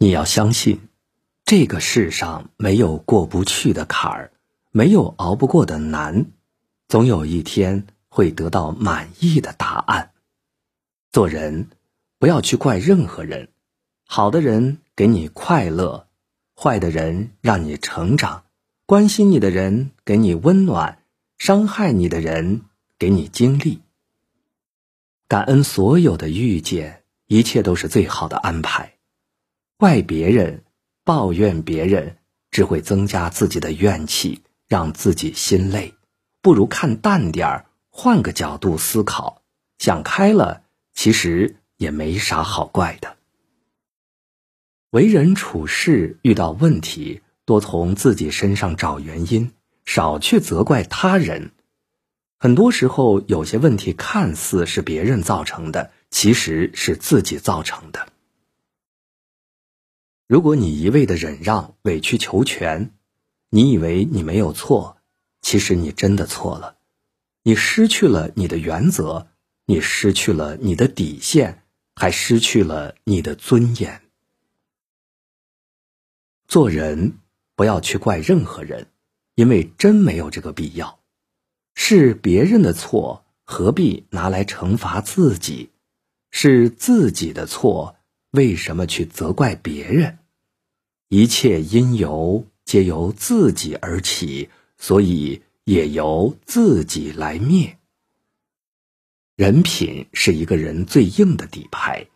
你要相信，这个世上没有过不去的坎儿，没有熬不过的难，总有一天会得到满意的答案。做人，不要去怪任何人，好的人给你快乐，坏的人让你成长，关心你的人给你温暖，伤害你的人给你经历。感恩所有的遇见，一切都是最好的安排。怪别人、抱怨别人，只会增加自己的怨气，让自己心累。不如看淡点儿，换个角度思考，想开了，其实也没啥好怪的。为人处事遇到问题，多从自己身上找原因，少去责怪他人。很多时候，有些问题看似是别人造成的，其实是自己造成的。如果你一味的忍让、委曲求全，你以为你没有错，其实你真的错了。你失去了你的原则，你失去了你的底线，还失去了你的尊严。做人不要去怪任何人，因为真没有这个必要。是别人的错，何必拿来惩罚自己？是自己的错，为什么去责怪别人？一切因由皆由自己而起，所以也由自己来灭。人品是一个人最硬的底牌，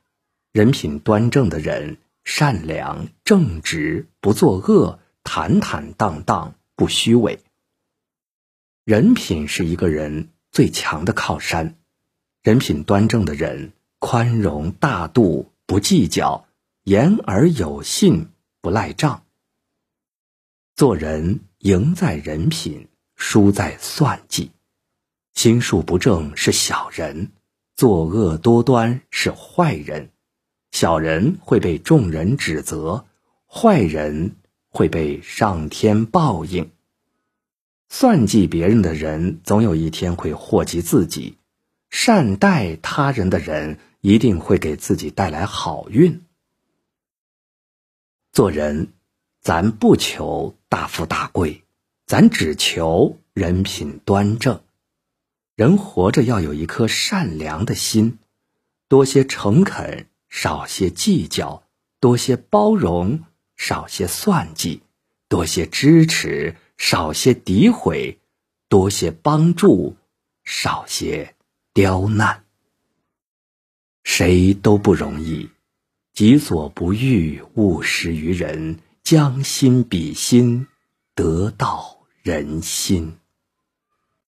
人品端正的人，善良正直，不作恶，坦坦荡荡，不虚伪。人品是一个人最强的靠山，人品端正的人，宽容大度，不计较，言而有信，不赖账。做人赢在人品，输在算计。心术不正是小人，作恶多端是坏人。小人会被众人指责，坏人会被上天报应。算计别人的人，总有一天会祸及自己；善待他人的人，一定会给自己带来好运。做人，咱不求大富大贵，咱只求人品端正。人活着要有一颗善良的心，多些诚恳，少些计较；多些包容，少些算计；多些支持。少些诋毁，多些帮助；少些刁难。谁都不容易，己所不欲，勿施于人。将心比心，得道人心。